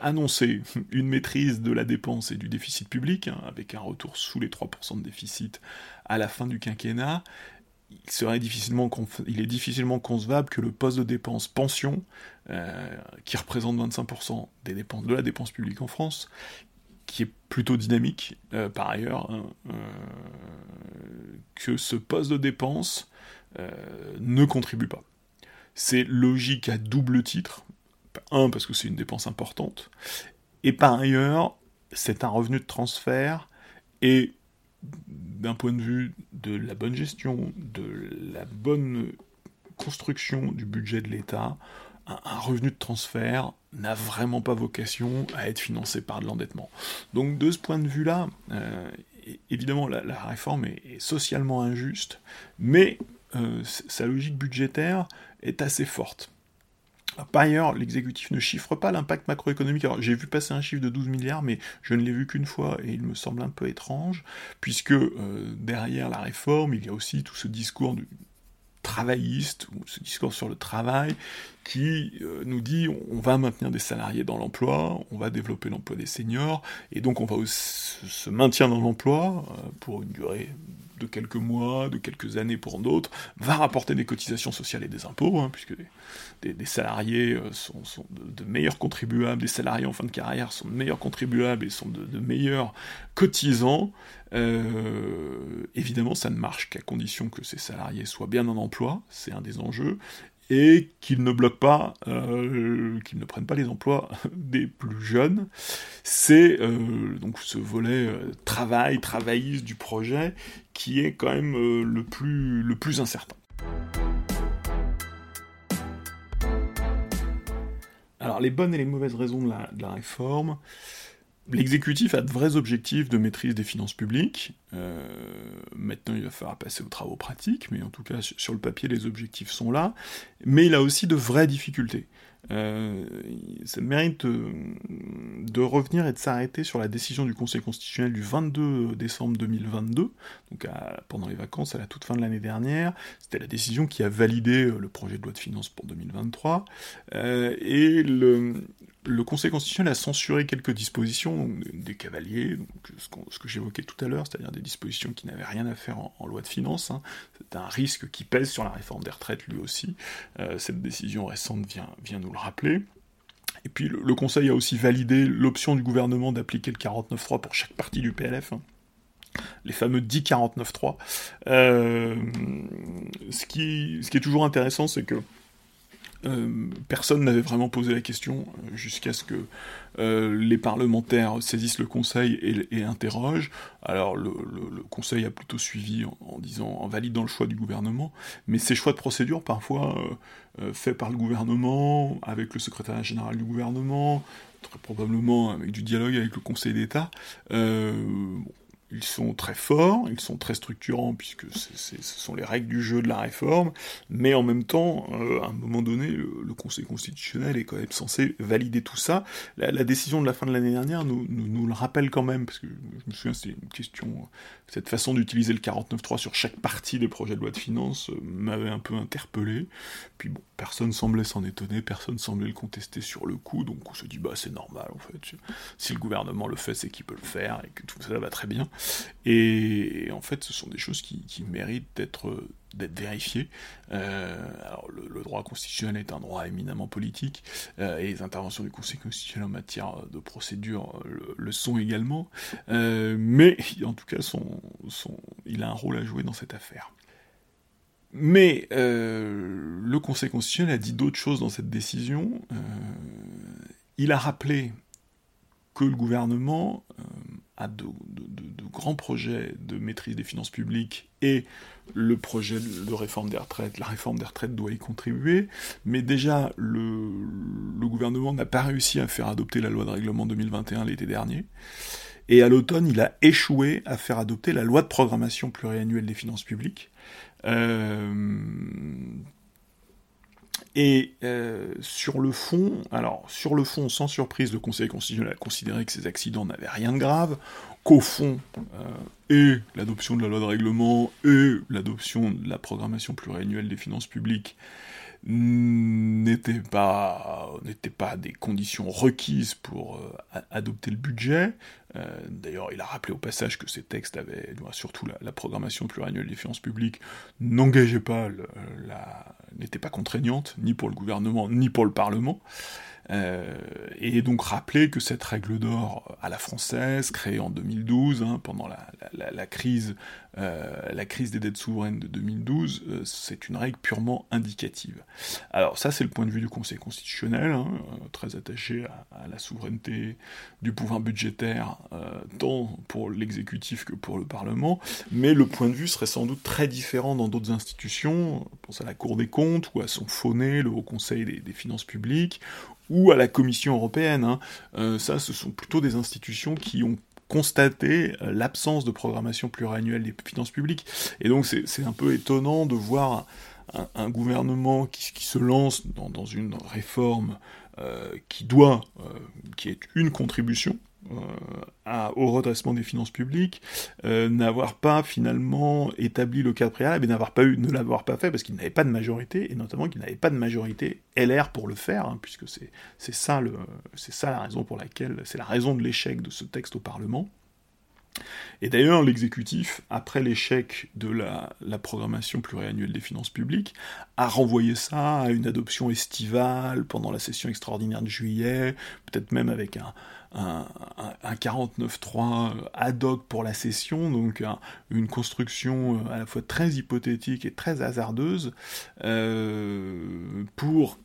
S1: annoncer une maîtrise de la dépense et du déficit public, hein, avec un retour sous les 3% de déficit à la fin du quinquennat, il, serait difficilement il est difficilement concevable que le poste de dépense pension, euh, qui représente 25% des dépenses de la dépense publique en France, qui est plutôt dynamique euh, par ailleurs, hein, euh, que ce poste de dépense ne contribue pas. C'est logique à double titre, un, parce que c'est une dépense importante, et par ailleurs, c'est un revenu de transfert, et d'un point de vue de la bonne gestion, de la bonne construction du budget de l'État, un, revenu de transfert n'a vraiment pas vocation à être financé par de l'endettement. Donc de ce point de vue-là, euh, évidemment la, réforme est, socialement injuste, mais euh, sa logique budgétaire est assez forte. Par ailleurs, l'exécutif ne chiffre pas l'impact macroéconomique. Alors, j'ai vu passer un chiffre de 12 milliards, mais je ne l'ai vu qu'une fois et il me semble un peu étrange, puisque euh, derrière la réforme, il y a aussi tout ce discours du travailliste, ou ce discours sur le travail, qui euh, nous dit on va maintenir des salariés dans l'emploi, on va développer l'emploi des seniors, et donc on va aussi se maintien dans l'emploi euh, pour une durée de quelques mois, de quelques années pour d'autres, va rapporter des cotisations sociales et des impôts, hein, puisque des, salariés euh, sont, de, meilleurs contribuables, des salariés en fin de carrière sont de meilleurs contribuables et sont de, meilleurs cotisants. Euh, évidemment, ça ne marche qu'à condition que ces salariés soient bien en emploi, c'est un des enjeux, et qu'ils ne bloquent pas, euh, qu'ils ne prennent pas les emplois des plus jeunes. C'est euh, donc ce volet euh, travail, travailliste du projet qui est quand même le, plus, le plus incertain. Alors les bonnes et les mauvaises raisons de la réforme, L'exécutif a de vrais objectifs de maîtrise des finances publiques. Euh, maintenant, il va falloir passer aux travaux pratiques, mais en tout cas, sur le papier, les objectifs sont là. Mais il a aussi de vraies difficultés. Euh, ça mérite de, revenir et de s'arrêter sur la décision du Conseil constitutionnel du 22 décembre 2022, donc pendant les vacances à la toute fin de l'année dernière. C'était la décision qui a validé le projet de loi de finances pour 2023. et le, Conseil constitutionnel a censuré quelques dispositions des cavaliers, ce, que j'évoquais tout à l'heure, c'est-à-dire des dispositions qui n'avaient rien à faire en, loi de finances. Hein. C'est un risque qui pèse sur la réforme des retraites lui aussi. Euh, cette décision récente vient, vient, nous le rappeler. Et puis le, Conseil a aussi validé l'option du gouvernement d'appliquer le 49.3 pour chaque partie du PLF. Hein. les fameux 10 49.3. Euh, ce, qui, ce qui est toujours intéressant, c'est que euh, personne n'avait vraiment posé la question euh, jusqu'à ce que euh, les parlementaires saisissent le Conseil et, interrogent. Alors le, Conseil a plutôt suivi en, disant, en validant le choix du gouvernement, mais ces choix de procédure, parfois faits par le gouvernement, avec le secrétaire général du gouvernement, très probablement avec du dialogue avec le Conseil d'État, ils sont très forts, ils sont très structurants, puisque ce sont les règles du jeu de la réforme, mais en même temps, euh, à un moment donné, le, Conseil constitutionnel est quand même censé valider tout ça. La, décision de la fin de l'année dernière nous, le rappelle quand même, parce que je me souviens, c'était une question, cette façon d'utiliser le 49.3 sur chaque partie des projets de loi de finances euh, m'avait un peu interpellé. Puis bon, personne semblait s'en étonner, personne semblait le contester sur le coup, donc on se dit, bah c'est normal en fait. Si le gouvernement le fait, c'est qu'il peut le faire, et que tout ça va très bien. Et, en fait, ce sont des choses qui, méritent d'être d'être vérifiées. Euh, alors, le, droit constitutionnel est un droit éminemment politique, euh, et les interventions du Conseil constitutionnel en matière de procédure le, sont également, euh, mais en tout cas, il a un rôle à jouer dans cette affaire. Mais le Conseil constitutionnel a dit d'autres choses dans cette décision. il a rappelé que le gouvernement a de, grands projets de maîtrise des finances publiques et le projet de réforme des retraites, la réforme des retraites doit y contribuer, mais déjà le, gouvernement n'a pas réussi à faire adopter la loi de règlement 2021 l'été dernier, et à l'automne il a échoué à faire adopter la loi de programmation pluriannuelle des finances publiques. Euh, et euh, sur le fond, alors sur le fond, sans surprise, le Conseil constitutionnel a considéré que ces accidents n'avaient rien de grave, qu'au fond, euh, et l'adoption de la loi de règlement et l'adoption de la programmation pluriannuelle des finances publiques n'étaient pas, pas des conditions requises pour euh, adopter le budget. Euh, d'ailleurs, il a rappelé au passage que ces textes avaient, surtout la, programmation pluriannuelle des finances publiques, n'engageaient pas, n'étaient pas contraignantes, ni pour le gouvernement, ni pour le Parlement. Euh, et donc rappeler que cette règle d'or à la française, créée en 2012, hein, pendant la, crise, euh, la crise des dettes souveraines de 2012, euh, c'est une règle purement indicative. Alors ça c'est le point de vue du Conseil constitutionnel, hein, très attaché à, la souveraineté du pouvoir budgétaire, tant pour l'exécutif que pour le Parlement, mais le point de vue serait sans doute très différent dans d'autres institutions, on pense à la Cour des comptes ou à son fauné, le Haut Conseil des finances publiques, ou à la Commission européenne. Hein. Euh, ça, ce sont plutôt des institutions qui ont constaté euh, l'absence de programmation pluriannuelle des finances publiques. Et donc c'est un peu étonnant de voir un, gouvernement qui, se lance dans, une réforme euh, qui doit, qui est une contribution euh, au redressement des finances publiques, euh, n'avoir pas finalement établi le cadre préalable et n'avoir pas eu, ne l'avoir pas fait parce qu'il n'avait pas de majorité, et notamment qu'il n'avait pas de majorité LR pour le faire, hein, puisque c'est, ça le, ça la raison pour laquelle, c'est la raison de l'échec de ce texte au Parlement. Et d'ailleurs, l'exécutif, après l'échec de la, la, programmation pluriannuelle des finances publiques, a renvoyé ça à une adoption estivale pendant la session extraordinaire de juillet, peut-être même avec un, un, un 49.3 ad hoc pour la session, donc une construction euh, à la fois très hypothétique et très hasardeuse euh, pour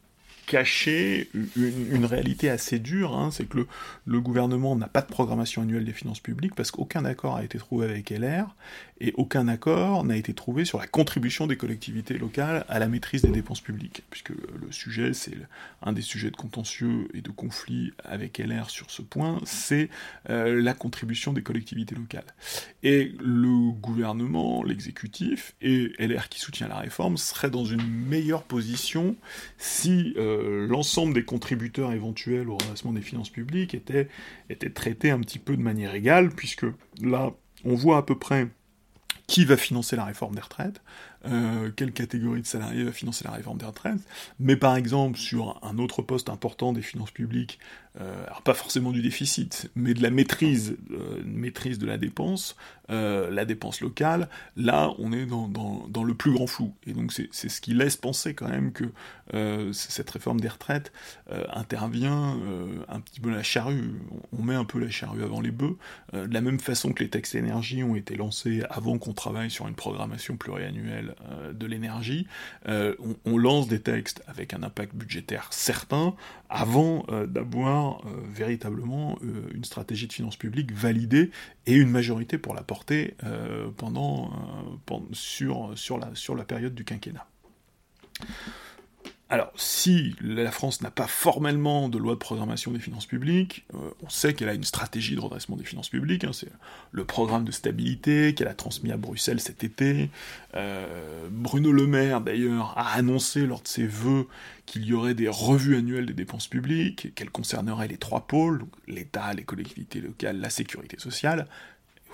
S1: cacher une, réalité assez dure, hein, c'est que le, gouvernement n'a pas de programmation annuelle des finances publiques parce qu'aucun accord a été trouvé avec LR et aucun accord n'a été trouvé sur la contribution des collectivités locales à la maîtrise des dépenses publiques, puisque le sujet, c'est un des sujets de contentieux et de conflit avec LR sur ce point, c'est euh, la contribution des collectivités locales. Et le gouvernement, l'exécutif et LR qui soutient la réforme seraient dans une meilleure position si euh, l'ensemble des contributeurs éventuels au redressement des finances publiques étaient, étaient traités un petit peu de manière égale, puisque là, on voit à peu près qui va financer la réforme des retraites, euh, quelle catégorie de salariés va financer la réforme des retraites, mais par exemple sur un autre poste important des finances publiques, euh, alors pas forcément du déficit, mais de la maîtrise, euh, maîtrise de la dépense, la dépense locale, là on est dans, le plus grand flou. Et donc c'est ce qui laisse penser quand même que cette réforme des retraites intervient un petit peu la charrue, on met un peu la charrue avant les bœufs, de la même façon que les textes énergie ont été lancés avant qu'on travaille sur une programmation pluriannuelle euh, de l'énergie, euh, on, lance des textes avec un impact budgétaire certain avant euh, d'avoir véritablement une stratégie de finances publiques validée et une majorité pour la porter pendant, sur, la période du quinquennat. Alors, si la France n'a pas formellement de loi de programmation des finances publiques, euh, on sait qu'elle a une stratégie de redressement des finances publiques, hein, c'est le programme de stabilité qu'elle a transmis à Bruxelles cet été. Euh, Bruno Le Maire, d'ailleurs, a annoncé lors de ses vœux qu'il y aurait des revues annuelles des dépenses publiques, qu'elles concerneraient les trois pôles, l'État, les collectivités locales, la sécurité sociale.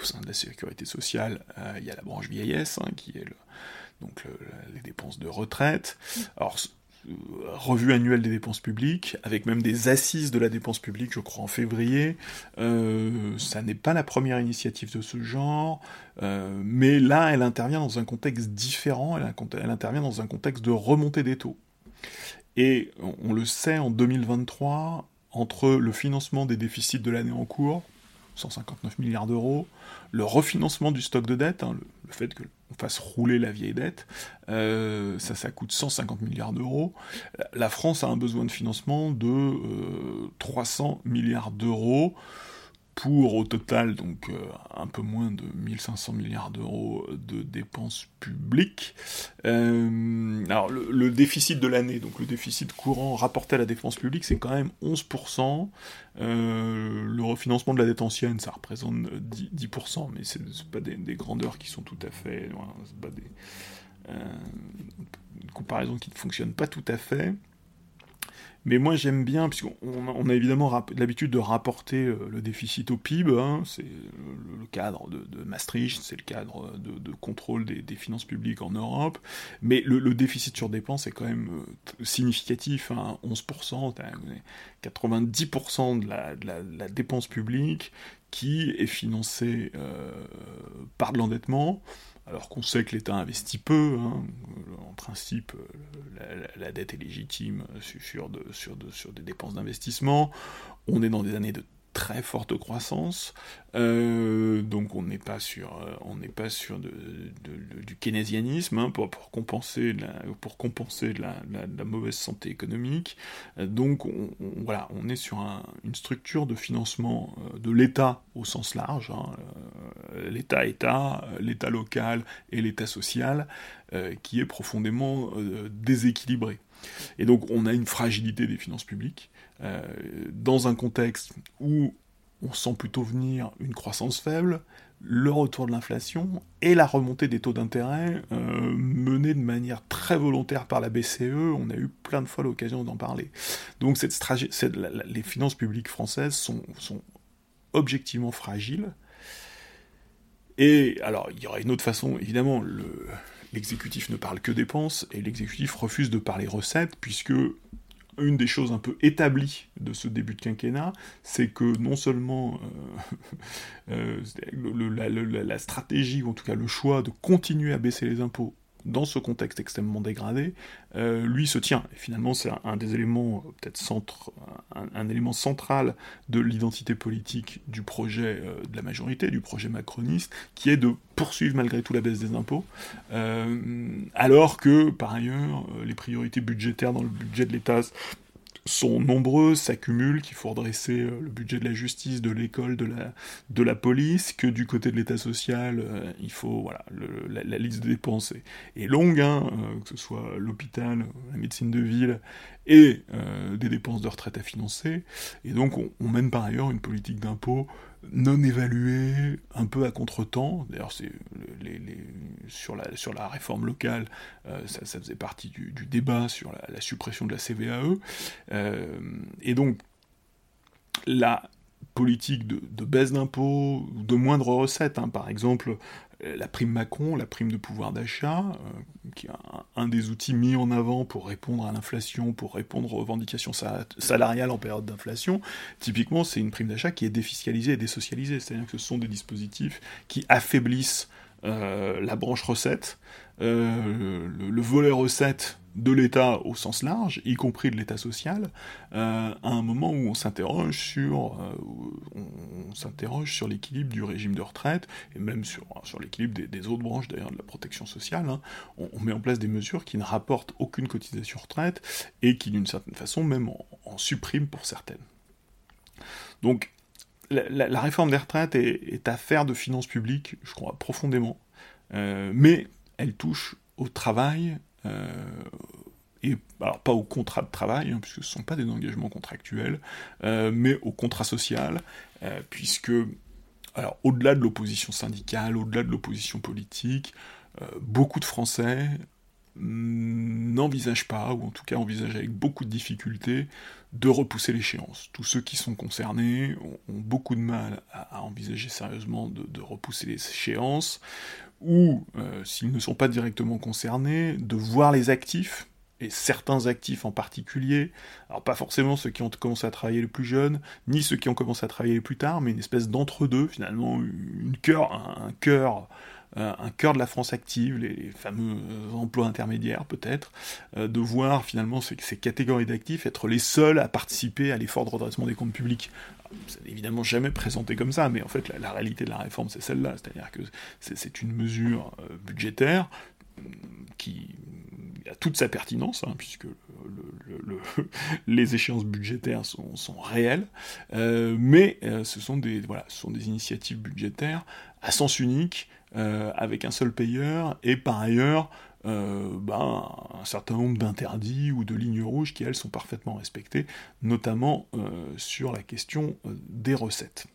S1: au sein de la sécurité sociale, euh, il y a la branche vieillesse, hein, qui est donc les dépenses de retraite. Alors, revue annuelle des dépenses publiques, avec même des assises de la dépense publique, je crois, en février. Euh, ça n'est pas la première initiative de ce genre, euh, mais là, elle intervient dans un contexte différent, elle, intervient dans un contexte de remontée des taux. Et on le sait, en 2023, entre le financement des déficits de l'année en cours, 159 milliards d'euros, le refinancement du stock de dette, hein, le, fait qu'on fasse rouler la vieille dette, euh, ça, ça coûte 150 milliards d'euros. La France a un besoin de financement de 300 euh, milliards d'euros pour au total donc euh, un peu moins de 1500 milliards d'euros de dépenses publiques. Euh, alors le, déficit de l'année, donc le déficit courant rapporté à la dépense publique, c'est quand même 11%. Euh, le refinancement de la dette ancienne, ça représente 10%, mais c'est pas des, grandeurs qui sont tout à fait... pas des... une comparaison qui ne fonctionne pas tout à fait. Mais moi j'aime bien, puisqu'on on a évidemment l'habitude de rapporter euh, le déficit au PIB, hein, c'est le, cadre de, Maastricht, c'est le cadre de, contrôle des, finances publiques en Europe, mais le, déficit sur dépenses est quand même euh, significatif, hein, 11%, 90% de la, dépense publique qui est financée euh, par de l'endettement, alors qu'on sait que l'État investit peu, hein, en principe la, dette est légitime sur, sur des dépenses d'investissement, on est dans des années de très forte croissance, euh, donc on n'est pas sur, euh, on n'est pas de, du keynésianisme hein, pour, pour, compenser la, pour compenser la, la, mauvaise santé économique. Euh, donc on, voilà, on est sur une structure de financement de l'État au sens large, hein, l'État-État, l'État local et l'État social, qui est profondément déséquilibré. Et donc on a une fragilité des finances publiques euh, dans un contexte où on sent plutôt venir une croissance faible, le retour de l'inflation et la remontée des taux d'intérêt euh, menée de manière très volontaire par la BCE. On a eu plein de fois l'occasion d'en parler. Donc les finances publiques françaises sont objectivement fragiles. Et alors, il y aurait une autre façon, évidemment, l'exécutif ne parle que dépenses, et l'exécutif refuse de parler recettes, puisque une des choses un peu établies de ce début de quinquennat, c'est que non seulement euh, euh, la, stratégie, ou en tout cas le choix de continuer à baisser les impôts dans ce contexte extrêmement dégradé, euh, lui se tient. Finalement, c'est un, des éléments, peut-être un, élément central de l'identité politique du projet euh, de la majorité, du projet macroniste, qui est de poursuivre malgré tout la baisse des impôts, euh, alors que, par ailleurs, les priorités budgétaires dans le budget de l'État sont nombreuses, s'accumulent, qu'il faut redresser euh, le budget de la justice, de l'école, de la, de la police, que du côté de l'État social, euh, il faut, voilà, la, liste des dépenses est, longue, hein, euh, que ce soit l'hôpital, la médecine de ville, et des dépenses de retraite à financer, et donc on, mène par ailleurs une politique d'impôt non évaluée, un peu à contre-temps. D'ailleurs, sur, la, sur réforme locale, ça, faisait partie du, débat sur la, suppression de la CVAE. et donc, la politique de, baisse d'impôts, de moindres recettes, hein. par exemple euh, la prime Macron, la prime de pouvoir d'achat, euh, qui est un, des outils mis en avant pour répondre à l'inflation, pour répondre aux revendications salariales en période d'inflation, typiquement c'est une prime d'achat qui est défiscalisée et désocialisée, c'est-à-dire que ce sont des dispositifs qui affaiblissent euh, la branche recette, le, volet recette de l'État au sens large, y compris de l'État social, euh, à un moment où on s'interroge sur, euh, l'équilibre du régime de retraite et même sur, l'équilibre des, autres branches d'ailleurs de la protection sociale. Hein. On, met en place des mesures qui ne rapportent aucune cotisation retraite et qui d'une certaine façon même en, suppriment pour certaines. Donc la, réforme des retraites est, affaire de finances publiques, je crois profondément, euh, mais elle touche au travail euh, et alors pas au contrat de travail, hein, puisque ce ne sont pas des engagements contractuels, euh, mais au contrat social, euh, puisque, au-delà de l'opposition syndicale, au-delà de l'opposition politique, beaucoup de Français n'envisagent pas, ou en tout cas envisagent avec beaucoup de difficultés, de repousser l'échéance. Tous ceux qui sont concernés ont, beaucoup de mal à, envisager sérieusement de, repousser l'échéance, ou, euh, s'ils ne sont pas directement concernés, de voir les actifs, et certains actifs en particulier, alors pas forcément ceux qui ont commencé à travailler les plus jeunes, ni ceux qui ont commencé à travailler les plus tard, mais une espèce d'entre-deux, finalement, une cœur, un, cœur un cœur de la France active, les, fameux emplois intermédiaires peut-être, euh, de voir finalement ces, catégories d'actifs être les seuls à participer à l'effort de redressement des comptes publics. C'est évidemment jamais présenté comme ça, mais en fait la, réalité de la réforme c'est celle-là, c'est-à-dire que c'est une mesure euh, budgétaire mm, qui a toute sa pertinence, hein, puisque les échéances budgétaires sont, réelles, euh, mais euh, ce, sont des, voilà, ce sont des initiatives budgétaires à sens unique, avec un seul payeur, et par ailleurs euh, ben, un certain nombre d'interdits ou de lignes rouges qui, elles, sont parfaitement respectées, notamment euh, sur la question euh, des recettes.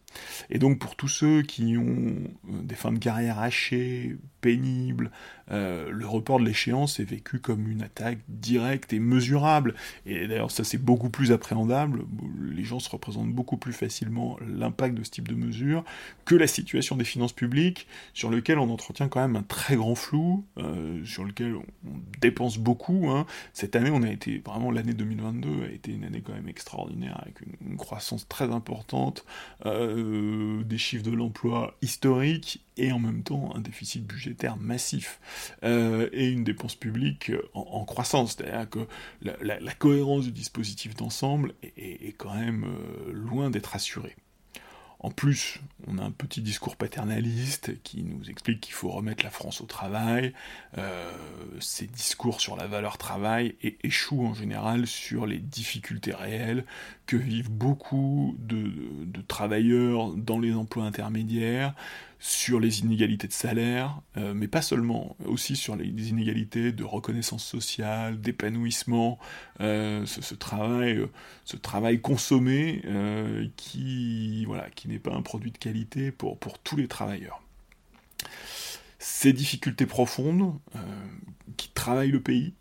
S1: Et donc pour tous ceux qui ont des fins de carrière hachées, pénibles, le report de l'échéance est vécu comme une attaque directe et mesurable. Et d'ailleurs ça c'est beaucoup plus appréhendable, les gens se représentent beaucoup plus facilement l'impact de ce type de mesure que la situation des finances publiques, sur lequel on entretient quand même un très grand flou, sur lequel on, dépense beaucoup. Hein. Cette année, on a été vraiment l'année 2022 a été une année quand même extraordinaire avec une, croissance très importante, euh, des chiffres de l'emploi historiques et en même temps un déficit budgétaire massif euh, et une dépense publique en, croissance. C'est-à-dire que la, cohérence du dispositif d'ensemble est, quand même euh, loin d'être assurée. En plus, on a un petit discours paternaliste qui nous explique qu'il faut remettre la France au travail. Euh, ces discours sur la valeur travail échouent en général sur les difficultés réelles que vivent beaucoup de travailleurs dans les emplois intermédiaires, sur les inégalités de salaire, euh, mais pas seulement, aussi sur les, inégalités de reconnaissance sociale, d'épanouissement, euh, ce, travail, euh, ce travail consommé qui, voilà, qui n'est pas un produit de qualité pour, pour tous les travailleurs. Ces difficultés profondes qui travaillent le pays,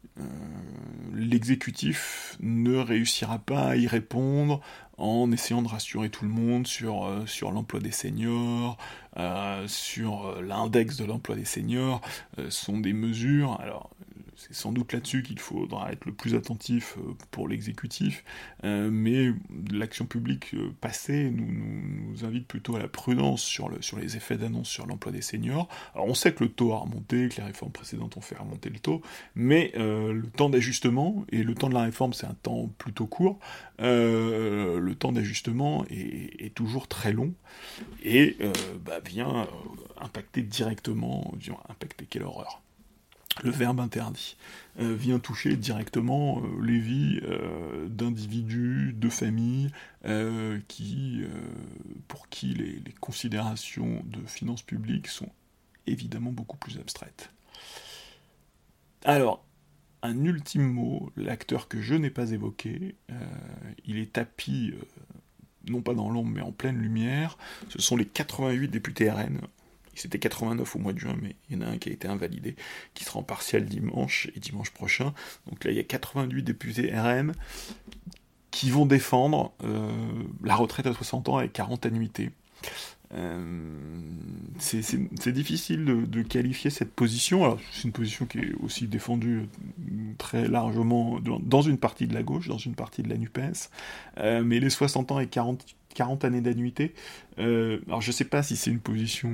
S1: l'exécutif ne réussira pas à y répondre en essayant de rassurer tout le monde sur, sur l'emploi des seniors, sur euh, l'index de l'emploi des seniors, sont des mesures, alors c'est sans doute là-dessus qu'il faudra être le plus attentif euh, pour l'exécutif, euh, mais l'action publique euh, passée nous, invite plutôt à la prudence sur, le, sur les effets d'annonce sur l'emploi des seniors. On sait que le taux a remonté, que les réformes précédentes ont fait remonter le taux, mais le temps d'ajustement, et le temps de la réforme c'est un temps plutôt court, le temps d'ajustement est, toujours très long, et bah, vient impacter directement, impacter quelle horreur le verbe interdit, euh, vient toucher directement euh, les vies euh, d'individus, de familles, pour qui les, considérations de finances publiques sont évidemment beaucoup plus abstraites. Alors, un ultime mot, l'acteur que je n'ai pas évoqué, il est tapis non pas dans l'ombre, mais en pleine lumière, ce sont les 88 députés RN. C'était 89 au mois de juin, mais il y en a un qui a été invalidé, qui sera en partiel dimanche et dimanche prochain. Donc là, il y a 88 députés RN qui vont défendre euh, la retraite à 60 ans avec 40 annuités. Euh, c'est difficile de, qualifier cette position. c'est une position qui est aussi défendue très largement dans, une partie de la gauche, dans une partie de la NUPES. Euh, mais les 60 ans et 40, 40 années d'annuité, euh, alors je sais pas si c'est une position.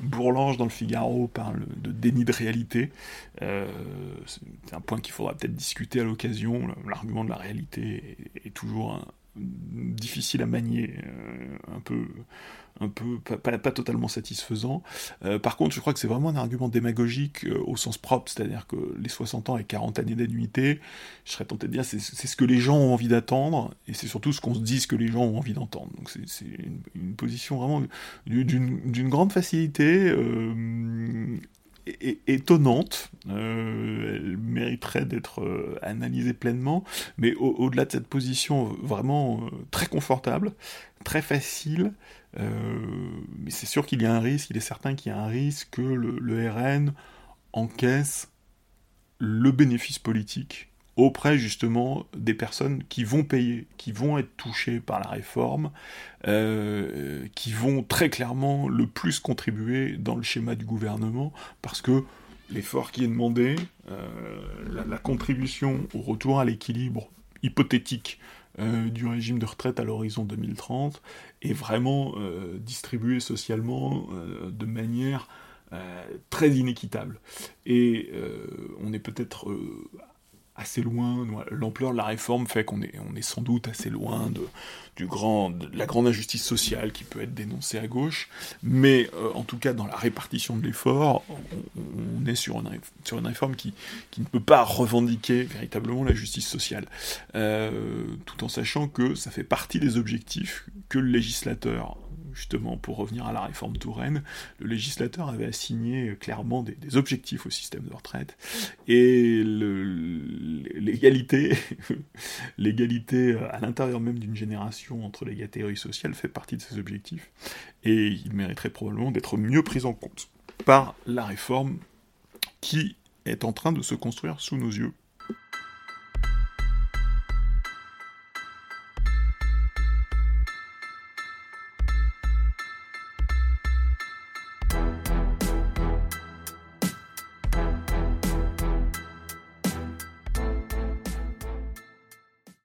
S1: Bourlange dans le Figaro parle de déni de réalité. c'est un point qu'il faudra peut-être discuter à l'occasion. L'argument de la réalité est toujours un, difficile à manier, euh, un peu, un peu pas, totalement satisfaisant. Euh, par contre, je crois que c'est vraiment un argument démagogique euh, au sens propre, c'est-à-dire que les 60 ans et 40 années d'annuité, je serais tenté de dire, c'est ce que les gens ont envie d'attendre, et c'est surtout ce qu'on se dit que les gens ont envie d'entendre. Donc c'est une, position vraiment d'une grande facilité étonnante. Euh, elle mériterait d'être euh, analysée pleinement, mais au-delà de cette position vraiment euh, très confortable, très facile, mais c'est sûr qu'il y a un risque, il est certain qu'il y a un risque que le RN encaisse le bénéfice politique auprès justement des personnes qui vont payer, qui vont être touchées par la réforme, euh, qui vont très clairement le plus contribuer dans le schéma du gouvernement, parce que l'effort qui est demandé, euh, la, contribution au retour à l'équilibre hypothétique euh, du régime de retraite à l'horizon 2030 est vraiment distribué socialement de manière très inéquitable. Et on est peut-être assez loin. L'ampleur de la réforme fait qu'on est, sans doute assez loin de, du grand, la grande injustice sociale qui peut être dénoncée à gauche. Mais euh, en tout cas, dans la répartition de l'effort, on, est sur une, réforme qui, qui, ne peut pas revendiquer véritablement la justice sociale. Euh, tout en sachant que ça fait partie des objectifs que le législateur justement, pour revenir à la réforme Touraine, le législateur avait assigné clairement des, objectifs au système de retraite, et l'égalité, l'égalité à l'intérieur même d'une génération entre les catégories sociales fait partie de ces objectifs, et il mériterait probablement d'être mieux pris en compte par la réforme qui est en train de se construire sous nos yeux.